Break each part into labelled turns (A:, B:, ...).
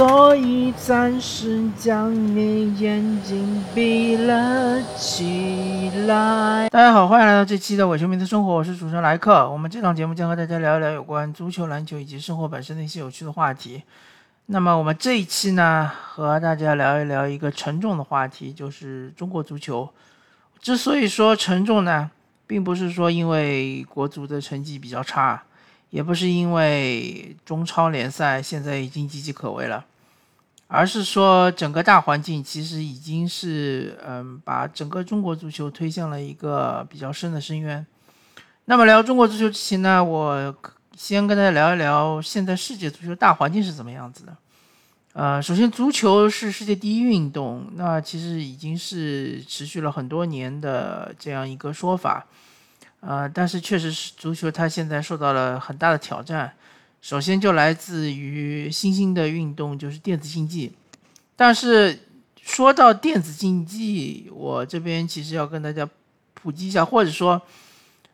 A: 所以暂时将你眼睛闭了起来。大家好，欢迎来到这期的伪球迷的生活，我是主持人莱克。我们这档节目将和大家聊一聊有关足球、篮球以及生活本身的一些有趣的话题。那么我们这一期呢，和大家聊一聊一个沉重的话题，就是中国足球。之所以说沉重呢，并不是说因为国足的成绩比较差。也不是因为中超联赛现在已经岌岌可危了，而是说整个大环境其实已经是嗯，把整个中国足球推向了一个比较深的深渊。那么聊中国足球之前呢，我先跟大家聊一聊现在世界足球大环境是怎么样子的。呃，首先足球是世界第一运动，那其实已经是持续了很多年的这样一个说法。呃，但是确实是足球，它现在受到了很大的挑战。首先就来自于新兴的运动，就是电子竞技。但是说到电子竞技，我这边其实要跟大家普及一下，或者说，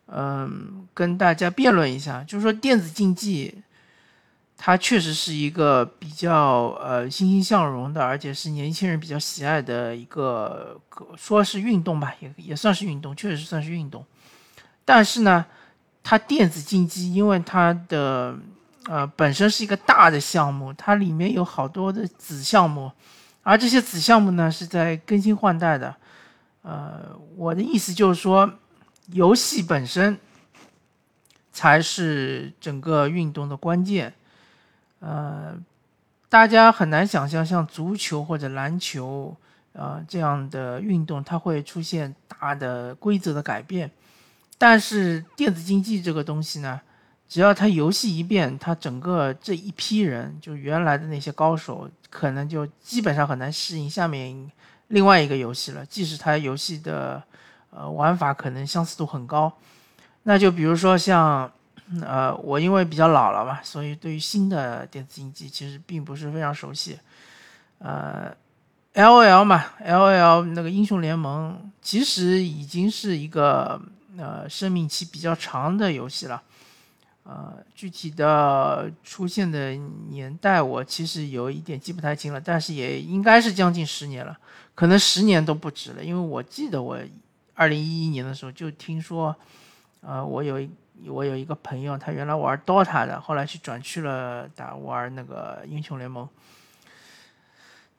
A: 嗯，跟大家辩论一下，就是说电子竞技，它确实是一个比较呃欣欣向荣的，而且是年轻人比较喜爱的一个，说是运动吧，也也算是运动，确实算是运动。但是呢，它电子竞技，因为它的呃本身是一个大的项目，它里面有好多的子项目，而这些子项目呢是在更新换代的。呃，我的意思就是说，游戏本身才是整个运动的关键。呃，大家很难想象，像足球或者篮球啊这样的运动，它会出现大的规则的改变。但是电子竞技这个东西呢，只要它游戏一变，它整个这一批人，就原来的那些高手，可能就基本上很难适应下面另外一个游戏了。即使它游戏的呃玩法可能相似度很高，那就比如说像呃我因为比较老了嘛，所以对于新的电子竞技其实并不是非常熟悉。呃，L O L 嘛，L O L 那个英雄联盟其实已经是一个。呃，生命期比较长的游戏了，呃，具体的出现的年代我其实有一点记不太清了，但是也应该是将近十年了，可能十年都不止了，因为我记得我二零一一年的时候就听说，呃，我有一我有一个朋友，他原来玩 DOTA 的，后来去转去了打玩那个英雄联盟。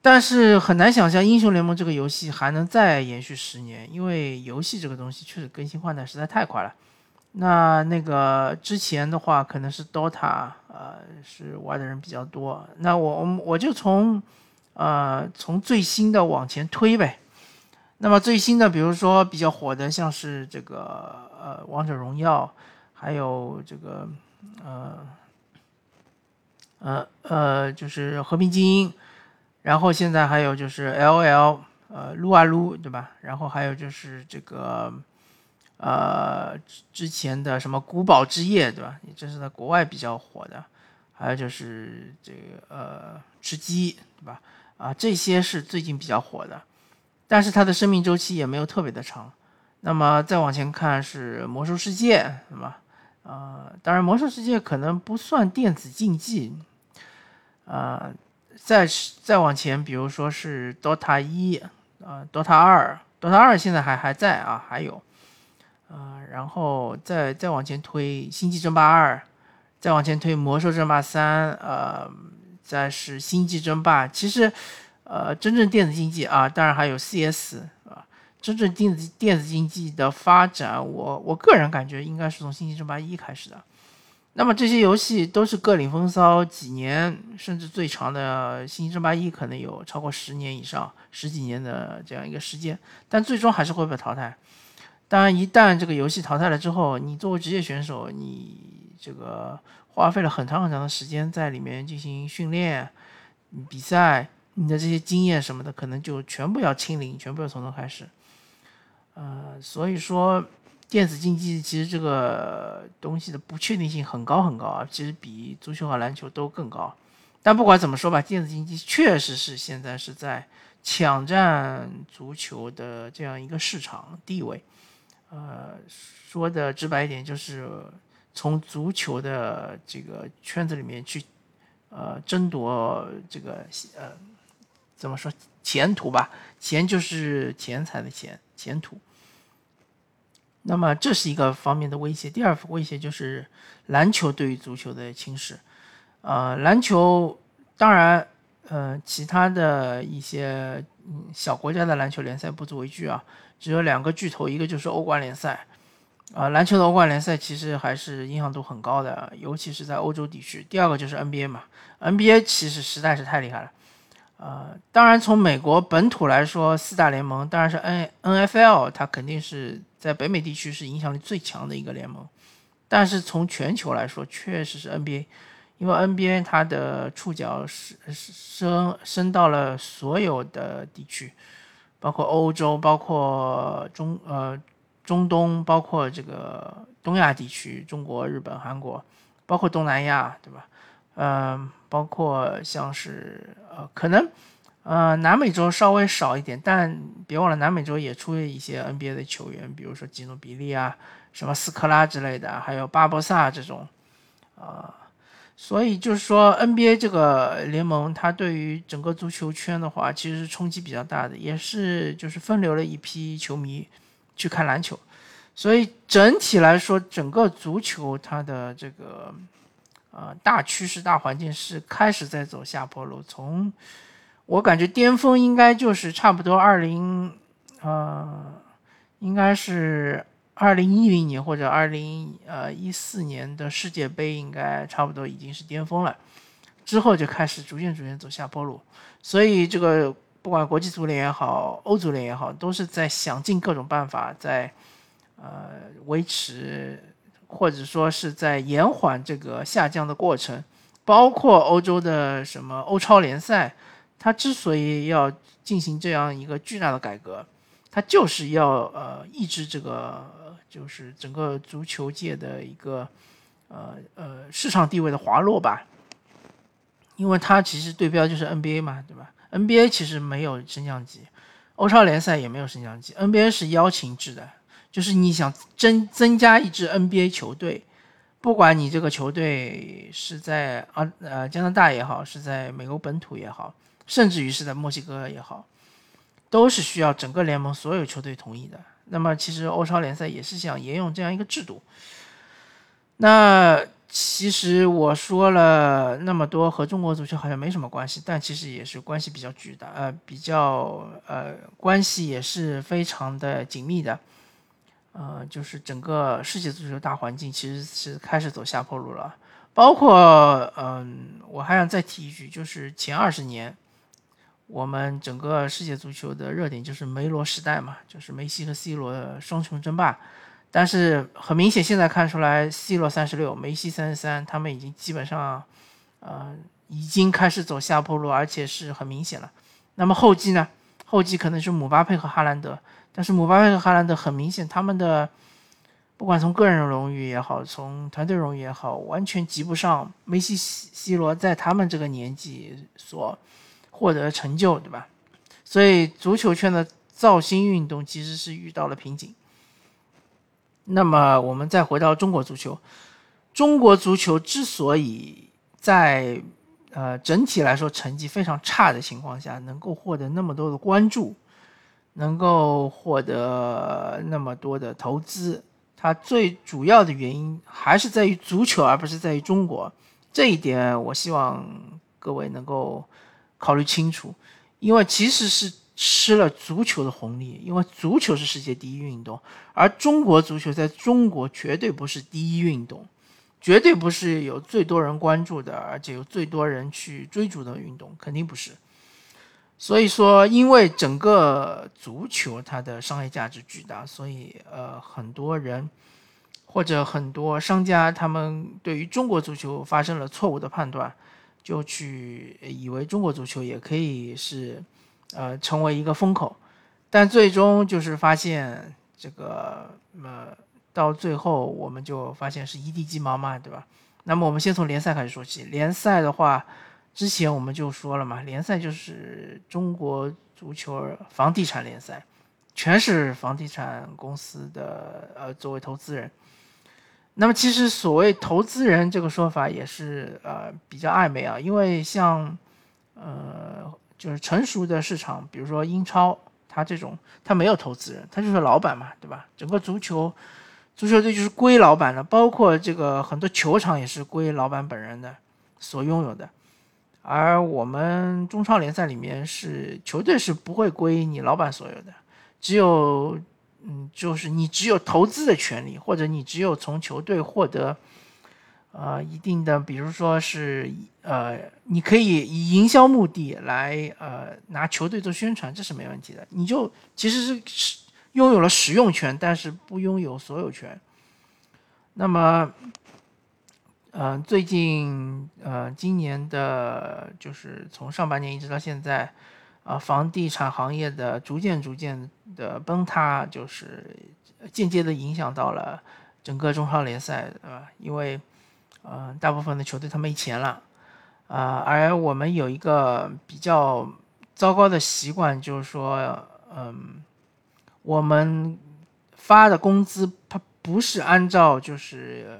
A: 但是很难想象英雄联盟这个游戏还能再延续十年，因为游戏这个东西确实更新换代实在太快了。那那个之前的话，可能是 DOTA，呃，是玩的人比较多。那我我我就从，呃，从最新的往前推呗。那么最新的，比如说比较火的，像是这个呃王者荣耀，还有这个呃呃呃，就是和平精英。然后现在还有就是 L O L，呃，撸啊撸，对吧？然后还有就是这个，呃，之前的什么古堡之夜，对吧？这是在国外比较火的。还有就是这个呃，吃鸡，对吧？啊，这些是最近比较火的，但是它的生命周期也没有特别的长。那么再往前看是魔兽世界，对吧？啊，当然魔兽世界可能不算电子竞技，啊。再再往前，比如说是 DOTA 一啊，DOTA 二，DOTA 二现在还还在啊，还有，啊，然后再再往前推星际争霸二，再往前推魔兽争霸三，呃，再是星际争霸。其实，呃，真正电子竞技啊，当然还有 CS 啊，真正电子电子竞技的发展，我我个人感觉应该是从星际争霸一开始的。那么这些游戏都是各领风骚几年，甚至最长的《星际争霸一》可能有超过十年以上、十几年的这样一个时间，但最终还是会被淘汰。当然，一旦这个游戏淘汰了之后，你作为职业选手，你这个花费了很长很长的时间在里面进行训练、比赛，你的这些经验什么的，可能就全部要清零，全部要从头开始。呃，所以说。电子竞技其实这个东西的不确定性很高很高啊，其实比足球和篮球都更高。但不管怎么说吧，电子竞技确实是现在是在抢占足球的这样一个市场地位。呃，说的直白一点，就是从足球的这个圈子里面去呃争夺这个呃怎么说前途吧？钱就是钱财的钱，前途。那么这是一个方面的威胁。第二威胁就是篮球对于足球的侵蚀。呃，篮球当然，呃，其他的一些小国家的篮球联赛不足为惧啊。只有两个巨头，一个就是欧冠联赛。啊，篮球的欧冠联赛其实还是影响度很高的，尤其是在欧洲地区。第二个就是 NBA 嘛，NBA 其实实在是太厉害了。呃，当然从美国本土来说，四大联盟当然是 N NFL，它肯定是在北美地区是影响力最强的一个联盟。但是从全球来说，确实是 NBA，因为 NBA 它的触角是伸伸到了所有的地区，包括欧洲，包括中呃。中东包括这个东亚地区，中国、日本、韩国，包括东南亚，对吧？嗯，包括像是呃，可能呃，南美洲稍微少一点，但别忘了南美洲也出了一些 NBA 的球员，比如说吉诺比利啊，什么斯科拉之类的，还有巴博萨这种，啊，所以就是说 NBA 这个联盟，它对于整个足球圈的话，其实是冲击比较大的，也是就是分流了一批球迷。去看篮球，所以整体来说，整个足球它的这个呃大趋势、大环境是开始在走下坡路。从我感觉巅峰应该就是差不多二零呃，应该是二零一零年或者二零呃一四年的世界杯，应该差不多已经是巅峰了。之后就开始逐渐逐渐走下坡路，所以这个。不管国际足联也好，欧足联也好，都是在想尽各种办法，在呃维持或者说是在延缓这个下降的过程。包括欧洲的什么欧超联赛，它之所以要进行这样一个巨大的改革，它就是要呃抑制这个就是整个足球界的一个呃呃市场地位的滑落吧。因为它其实对标就是 NBA 嘛，对吧？NBA 其实没有升降级，欧超联赛也没有升降级，NBA 是邀请制的，就是你想增增加一支 NBA 球队，不管你这个球队是在啊呃加拿大也好，是在美国本土也好，甚至于是在墨西哥也好，都是需要整个联盟所有球队同意的。那么其实欧超联赛也是想沿用这样一个制度，那。其实我说了那么多，和中国足球好像没什么关系，但其实也是关系比较巨大，呃，比较呃，关系也是非常的紧密的，呃，就是整个世界足球大环境其实是开始走下坡路了。包括，嗯，我还想再提一句，就是前二十年，我们整个世界足球的热点就是梅罗时代嘛，就是梅西和 C 罗双雄争霸。但是很明显，现在看出来，C 罗三十六，梅西三十三，他们已经基本上，呃，已经开始走下坡路，而且是很明显了。那么后继呢？后继可能是姆巴佩和哈兰德，但是姆巴佩和哈兰德很明显，他们的不管从个人荣誉也好，从团队荣誉也好，完全及不上梅西、C 罗在他们这个年纪所获得成就，对吧？所以足球圈的造星运动其实是遇到了瓶颈。那么我们再回到中国足球，中国足球之所以在呃整体来说成绩非常差的情况下，能够获得那么多的关注，能够获得那么多的投资，它最主要的原因还是在于足球，而不是在于中国。这一点我希望各位能够考虑清楚，因为其实是。吃了足球的红利，因为足球是世界第一运动，而中国足球在中国绝对不是第一运动，绝对不是有最多人关注的，而且有最多人去追逐的运动，肯定不是。所以说，因为整个足球它的商业价值巨大，所以呃，很多人或者很多商家他们对于中国足球发生了错误的判断，就去以为中国足球也可以是。呃，成为一个风口，但最终就是发现这个，呃，到最后我们就发现是一地鸡毛嘛，对吧？那么我们先从联赛开始说起。联赛的话，之前我们就说了嘛，联赛就是中国足球房地产联赛，全是房地产公司的呃作为投资人。那么其实所谓投资人这个说法也是呃比较暧昧啊，因为像呃就是成熟的市场，比如说英超，它这种它没有投资人，它就是老板嘛，对吧？整个足球足球队就是归老板的，包括这个很多球场也是归老板本人的所拥有的。而我们中超联赛里面是球队是不会归你老板所有的，只有。嗯，就是你只有投资的权利，或者你只有从球队获得，呃，一定的，比如说是，呃，你可以以营销目的来，呃，拿球队做宣传，这是没问题的。你就其实是是拥有了使用权，但是不拥有所有权。那么，嗯，最近，呃，今年的，就是从上半年一直到现在。啊，房地产行业的逐渐逐渐的崩塌，就是间接的影响到了整个中超联赛，对吧？因为，呃，大部分的球队他没钱了，啊，而我们有一个比较糟糕的习惯，就是说，嗯，我们发的工资它不是按照就是，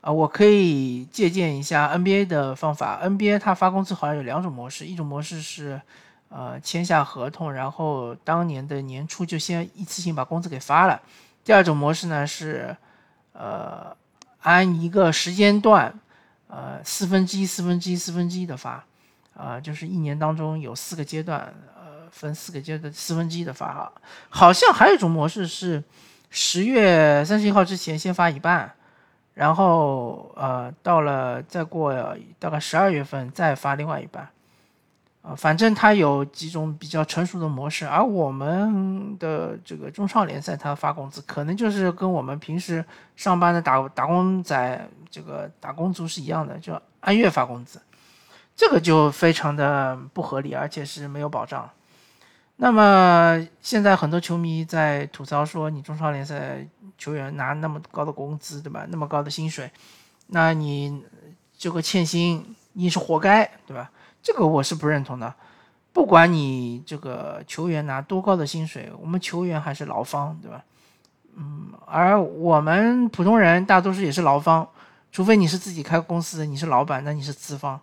A: 啊，我可以借鉴一下 NBA 的方法，NBA 它发工资好像有两种模式，一种模式是。呃，签下合同，然后当年的年初就先一次性把工资给发了。第二种模式呢是，呃，按一个时间段，呃，四分之一、四分之一、四分之一的发，啊，就是一年当中有四个阶段，呃，分四个阶段四分之一的发哈。好像还有一种模式是，十月三十一号之前先发一半，然后呃，到了再过大概十二月份再发另外一半。啊，反正它有几种比较成熟的模式，而我们的这个中超联赛，它发工资可能就是跟我们平时上班的打打工仔这个打工族是一样的，就按月发工资，这个就非常的不合理，而且是没有保障。那么现在很多球迷在吐槽说，你中超联赛球员拿那么高的工资，对吧？那么高的薪水，那你这个欠薪，你是活该，对吧？这个我是不认同的，不管你这个球员拿多高的薪水，我们球员还是劳方，对吧？嗯，而我们普通人大多数也是劳方，除非你是自己开公司，你是老板，那你是资方。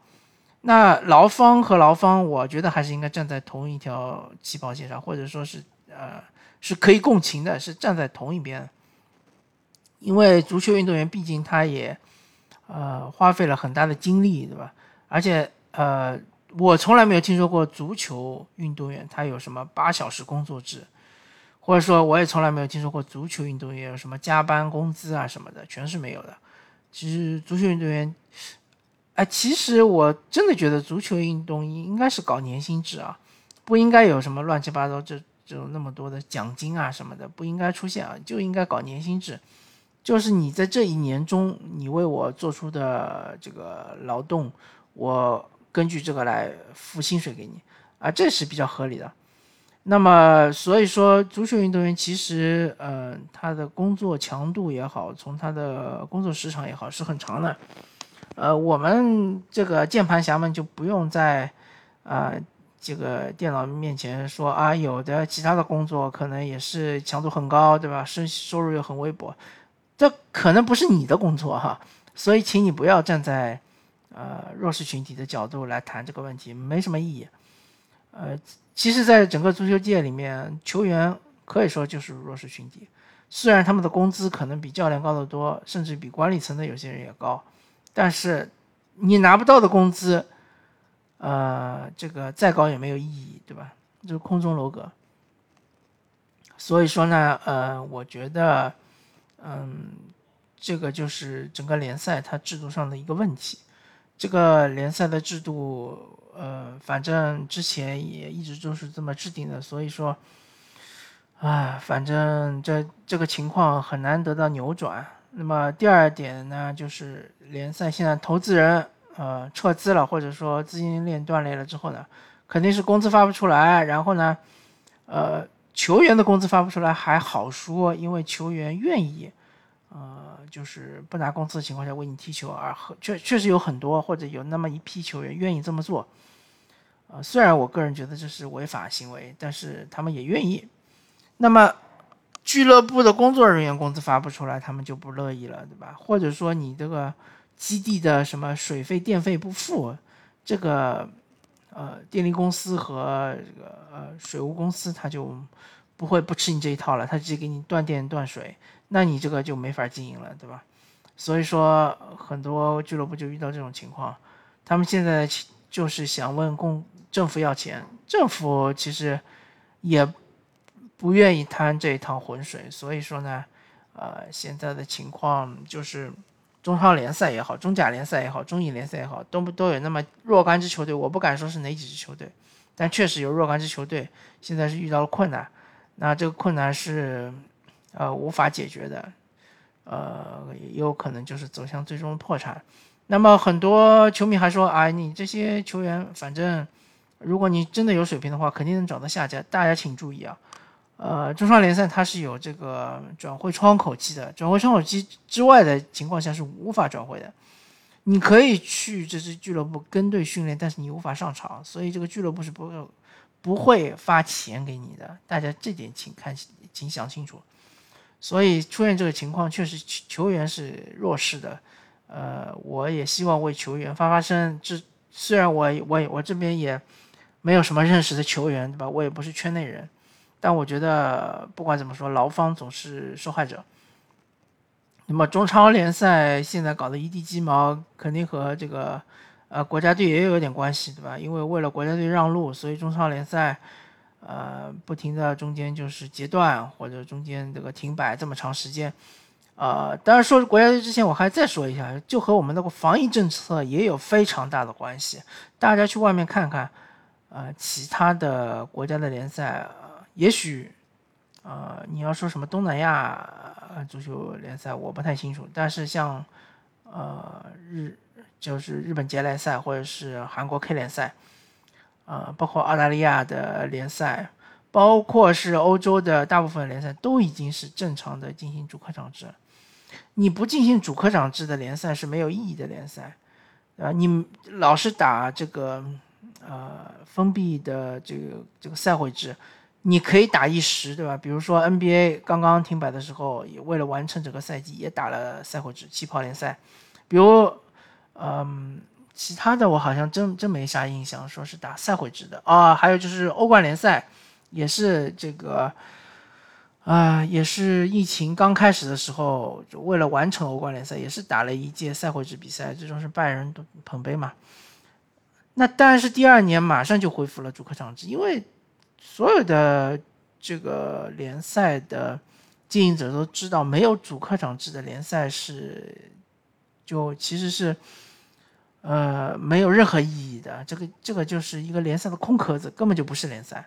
A: 那劳方和劳方，我觉得还是应该站在同一条起跑线上，或者说是呃是可以共情的，是站在同一边。因为足球运动员毕竟他也呃花费了很大的精力，对吧？而且呃。我从来没有听说过足球运动员他有什么八小时工作制，或者说我也从来没有听说过足球运动员有什么加班工资啊什么的，全是没有的。其实足球运动员，哎，其实我真的觉得足球运动应该是搞年薪制啊，不应该有什么乱七八糟这这种那么多的奖金啊什么的，不应该出现啊，就应该搞年薪制，就是你在这一年中你为我做出的这个劳动，我。根据这个来付薪水给你，啊，这是比较合理的。那么，所以说，足球运动员其实，呃，他的工作强度也好，从他的工作时长也好，是很长的。呃，我们这个键盘侠们就不用在，啊，这个电脑面前说啊，有的其他的工作可能也是强度很高，对吧？收收入又很微薄，这可能不是你的工作哈。所以，请你不要站在。呃，弱势群体的角度来谈这个问题没什么意义。呃，其实，在整个足球界里面，球员可以说就是弱势群体。虽然他们的工资可能比教练高得多，甚至比管理层的有些人也高，但是你拿不到的工资，呃，这个再高也没有意义，对吧？就是空中楼阁。所以说呢，呃，我觉得，嗯，这个就是整个联赛它制度上的一个问题。这个联赛的制度，呃，反正之前也一直都是这么制定的，所以说，啊，反正这这个情况很难得到扭转。那么第二点呢，就是联赛现在投资人呃撤资了，或者说资金链断裂了之后呢，肯定是工资发不出来，然后呢，呃，球员的工资发不出来还好说，因为球员愿意。呃，就是不拿工资的情况下为你踢球，而和确确实有很多或者有那么一批球员愿意这么做。呃，虽然我个人觉得这是违法行为，但是他们也愿意。那么，俱乐部的工作人员工资发不出来，他们就不乐意了，对吧？或者说你这个基地的什么水费电费不付，这个呃电力公司和这个呃水务公司他就不会不吃你这一套了，他直接给你断电断水，那你这个就没法经营了，对吧？所以说很多俱乐部就遇到这种情况，他们现在就是想问公政府要钱，政府其实也。不愿意趟这一趟浑水，所以说呢，呃，现在的情况就是中超联赛也好，中甲联赛也好，中乙联赛也好，都都有那么若干支球队，我不敢说是哪几支球队，但确实有若干支球队现在是遇到了困难，那这个困难是呃无法解决的，呃，也有可能就是走向最终破产。那么很多球迷还说啊，你这些球员，反正如果你真的有水平的话，肯定能找到下家。大家请注意啊。呃，中超联赛它是有这个转会窗口期的，转会窗口期之外的情况下是无法转会的。你可以去这支俱乐部跟队训练，但是你无法上场，所以这个俱乐部是不不会发钱给你的。大家这点请看，请想清楚。所以出现这个情况，确实球员是弱势的。呃，我也希望为球员发发声。这虽然我我我这边也没有什么认识的球员，对吧？我也不是圈内人。但我觉得不管怎么说，劳方总是受害者。那么中超联赛现在搞得一地鸡毛，肯定和这个呃国家队也有点关系，对吧？因为为了国家队让路，所以中超联赛呃不停的中间就是截断或者中间这个停摆这么长时间。呃，当然说国家队之前，我还再说一下，就和我们那个防疫政策也有非常大的关系。大家去外面看看，呃，其他的国家的联赛。也许，呃，你要说什么东南亚足球联赛，我不太清楚。但是像，呃，日就是日本杰联赛或者是韩国 K 联赛，呃，包括澳大利亚的联赛，包括是欧洲的大部分联赛，都已经是正常的进行主客场制。你不进行主客场制的联赛是没有意义的联赛，啊，你老是打这个呃封闭的这个这个赛会制。你可以打一时，对吧？比如说 NBA 刚刚停摆的时候，也为了完成整个赛季，也打了赛会制气泡联赛。比如，嗯，其他的我好像真真没啥印象，说是打赛会制的啊。还有就是欧冠联赛，也是这个，啊，也是疫情刚开始的时候，就为了完成欧冠联赛，也是打了一届赛会制比赛，最终是拜仁捧杯嘛。那当然是第二年马上就恢复了主客场制，因为。所有的这个联赛的经营者都知道，没有主客场制的联赛是就其实是呃没有任何意义的。这个这个就是一个联赛的空壳子，根本就不是联赛。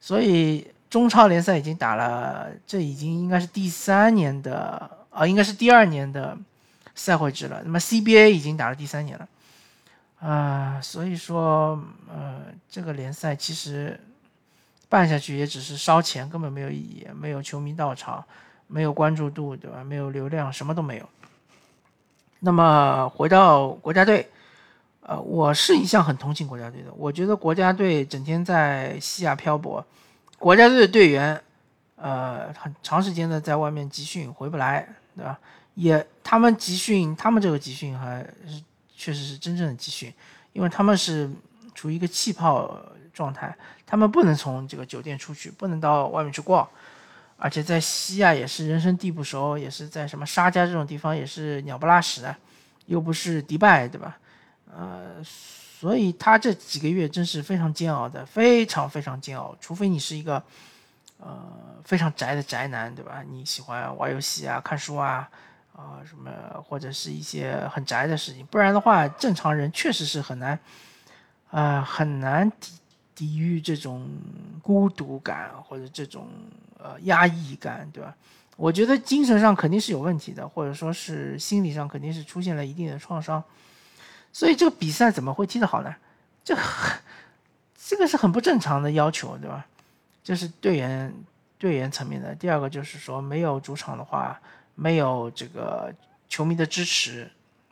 A: 所以中超联赛已经打了，这已经应该是第三年的啊，应该是第二年的赛会制了。那么 CBA 已经打了第三年了啊，所以说呃这个联赛其实。办下去也只是烧钱，根本没有意义，没有球迷到场，没有关注度，对吧？没有流量，什么都没有。那么回到国家队，呃，我是一向很同情国家队的。我觉得国家队整天在西亚漂泊，国家队的队员，呃，很长时间的在外面集训回不来，对吧？也他们集训，他们这个集训还是确实是真正的集训，因为他们是处于一个气泡。状态，他们不能从这个酒店出去，不能到外面去逛，而且在西亚也是人生地不熟，也是在什么沙加这种地方也是鸟不拉屎的，又不是迪拜，对吧？呃，所以他这几个月真是非常煎熬的，非常非常煎熬。除非你是一个呃非常宅的宅男，对吧？你喜欢玩游戏啊、看书啊，啊什么或者是一些很宅的事情，不然的话，正常人确实是很难，啊很难抵。抵御这种孤独感或者这种呃压抑感，对吧？我觉得精神上肯定是有问题的，或者说是心理上肯定是出现了一定的创伤。所以这个比赛怎么会踢得好呢？这这个是很不正常的要求，对吧？这是队员队员层面的。第二个就是说，没有主场的话，没有这个球迷的支持，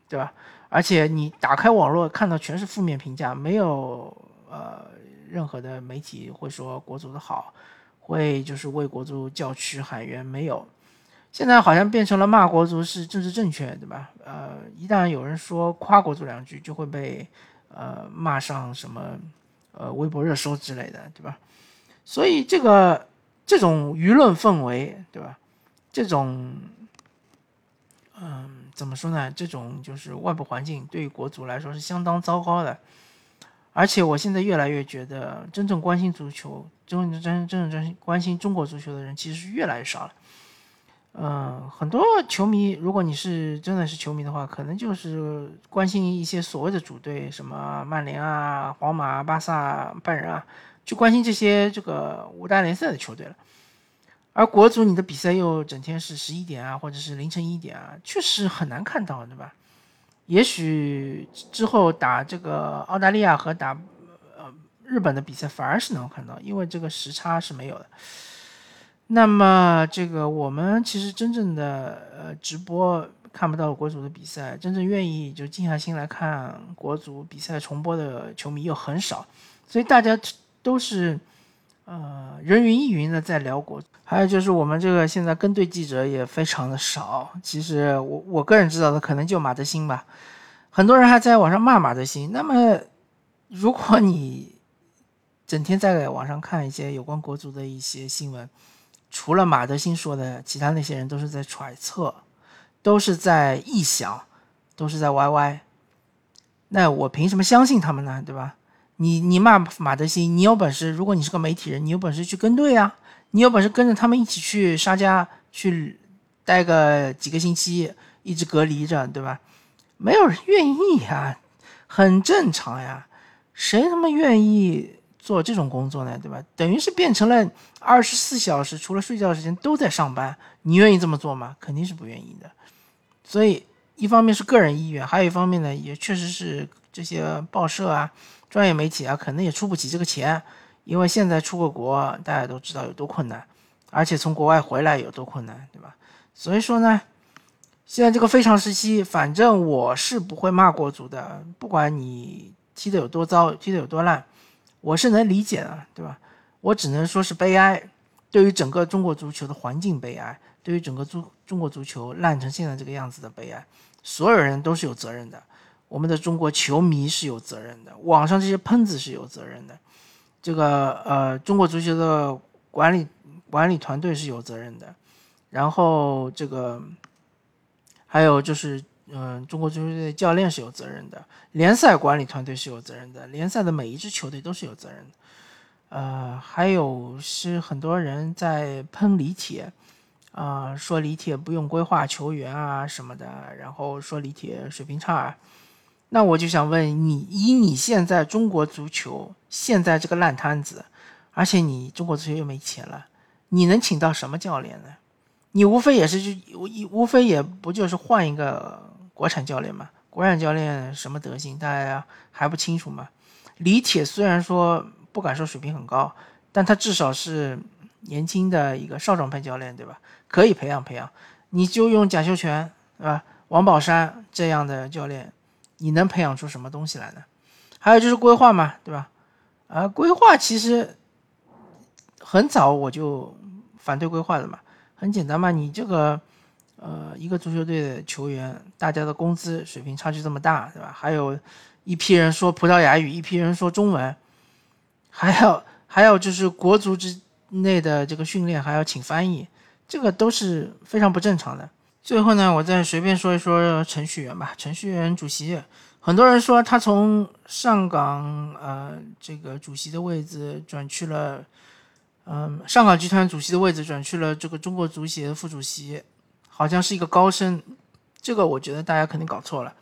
A: 对吧？而且你打开网络看到全是负面评价，没有呃。任何的媒体会说国足的好，会就是为国足叫屈喊冤，没有。现在好像变成了骂国足是政治正确，对吧？呃，一旦有人说夸国足两句，就会被呃骂上什么呃微博热搜之类的，对吧？所以这个这种舆论氛围，对吧？这种嗯，怎么说呢？这种就是外部环境对于国足来说是相当糟糕的。而且我现在越来越觉得，真正关心足球、真真真正真关心中国足球的人其实是越来越少了。嗯，很多球迷，如果你是真的是球迷的话，可能就是关心一些所谓的主队，什么曼联啊、皇马、巴萨、拜仁啊，就关心这些这个五大联赛的球队了。而国足你的比赛又整天是十一点啊，或者是凌晨一点啊，确实很难看到，对吧？也许之后打这个澳大利亚和打呃日本的比赛反而是能看到，因为这个时差是没有的。那么，这个我们其实真正的呃直播看不到国足的比赛，真正愿意就静下心来看国足比赛重播的球迷又很少，所以大家都是呃人云亦云的在聊国。还有就是我们这个现在跟队记者也非常的少，其实我我个人知道的可能就马德兴吧，很多人还在网上骂马德兴。那么，如果你整天在网上看一些有关国足的一些新闻，除了马德兴说的，其他那些人都是在揣测，都是在臆想，都是在歪歪。那我凭什么相信他们呢？对吧？你你骂马德兴，你有本事，如果你是个媒体人，你有本事去跟队啊，你有本事跟着他们一起去沙加去待个几个星期，一直隔离着，对吧？没有人愿意啊，很正常呀，谁他妈愿意？做这种工作呢，对吧？等于是变成了二十四小时，除了睡觉的时间都在上班。你愿意这么做吗？肯定是不愿意的。所以，一方面是个人意愿，还有一方面呢，也确实是这些报社啊、专业媒体啊，可能也出不起这个钱。因为现在出个国，大家都知道有多困难，而且从国外回来有多困难，对吧？所以说呢，现在这个非常时期，反正我是不会骂国足的，不管你踢得有多糟，踢得有多烂。我是能理解的，对吧？我只能说是悲哀，对于整个中国足球的环境悲哀，对于整个足中国足球烂成现在这个样子的悲哀，所有人都是有责任的。我们的中国球迷是有责任的，网上这些喷子是有责任的，这个呃，中国足球的管理管理团队是有责任的，然后这个还有就是。嗯，中国足球队教练是有责任的，联赛管理团队是有责任的，联赛的每一支球队都是有责任的。呃，还有是很多人在喷李铁，啊，说李铁不用规划球员啊什么的，然后说李铁水平差。那我就想问你，以你现在中国足球现在这个烂摊子，而且你中国足球又没钱了，你能请到什么教练呢？你无非也是就无无非也不就是换一个。国产教练嘛，国产教练什么德行，大家还不清楚吗？李铁虽然说不敢说水平很高，但他至少是年轻的一个少壮派教练，对吧？可以培养培养。你就用贾秀全，对吧？王宝山这样的教练，你能培养出什么东西来呢？还有就是规划嘛，对吧？啊，规划其实很早我就反对规划的嘛，很简单嘛，你这个。呃，一个足球队的球员，大家的工资水平差距这么大，对吧？还有一批人说葡萄牙语，一批人说中文，还有还有就是国足之内的这个训练还要请翻译，这个都是非常不正常的。最后呢，我再随便说一说程序员吧。程序员主席，很多人说他从上港呃这个主席的位置转去了，嗯，上港集团主席的位置转去了这个中国足协副主席。好像是一个高升，这个我觉得大家肯定搞错了。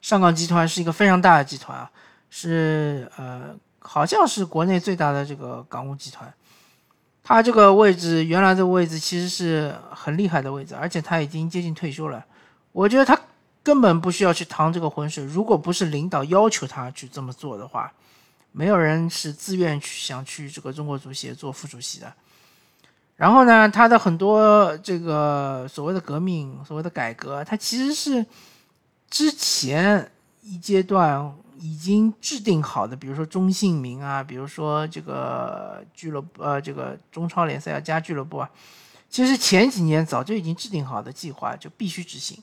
A: 上港集团是一个非常大的集团啊，是呃，好像是国内最大的这个港务集团。他这个位置原来的位置其实是很厉害的位置，而且他已经接近退休了。我觉得他根本不需要去趟这个浑水。如果不是领导要求他去这么做的话，没有人是自愿去想去这个中国足协做副主席的。然后呢，他的很多这个所谓的革命、所谓的改革，他其实是之前一阶段已经制定好的，比如说中信名啊，比如说这个俱乐部呃，这个中超联赛要加俱乐部啊，其实前几年早就已经制定好的计划就必须执行。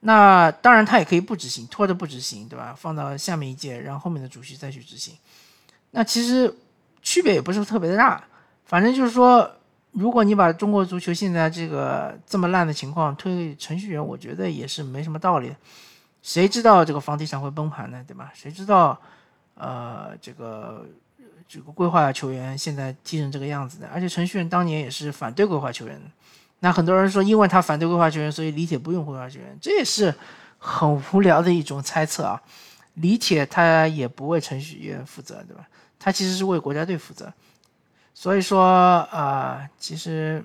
A: 那当然他也可以不执行，拖着不执行，对吧？放到下面一届，让后面的主席再去执行。那其实区别也不是特别的大，反正就是说。如果你把中国足球现在这个这么烂的情况推给程序员，我觉得也是没什么道理。谁知道这个房地产会崩盘呢？对吧？谁知道，呃，这个这个规划球员现在踢成这个样子的？而且程序员当年也是反对规划球员的。那很多人说，因为他反对规划球员，所以李铁不用规划球员，这也是很无聊的一种猜测啊。李铁他也不为程序员负责，对吧？他其实是为国家队负责。所以说，呃，其实，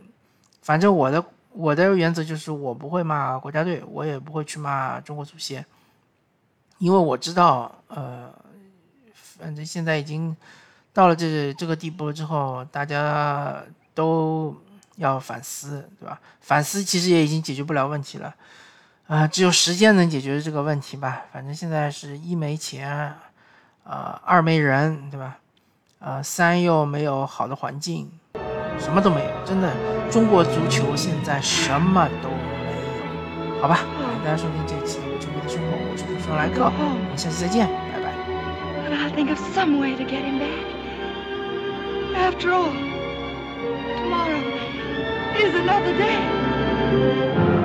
A: 反正我的我的原则就是，我不会骂国家队，我也不会去骂中国足协，因为我知道，呃，反正现在已经到了这这个地步之后，大家都要反思，对吧？反思其实也已经解决不了问题了，啊，只有时间能解决这个问题吧。反正现在是一没钱，啊，二没人，对吧？呃，三又没有好的环境，什么都没有，真的，中国足球现在什么都没有，好吧？感谢大家收听这一期的《球迷的生活》，我是主持人莱克，我们下期再见，拜拜。After all, tomorrow is another day.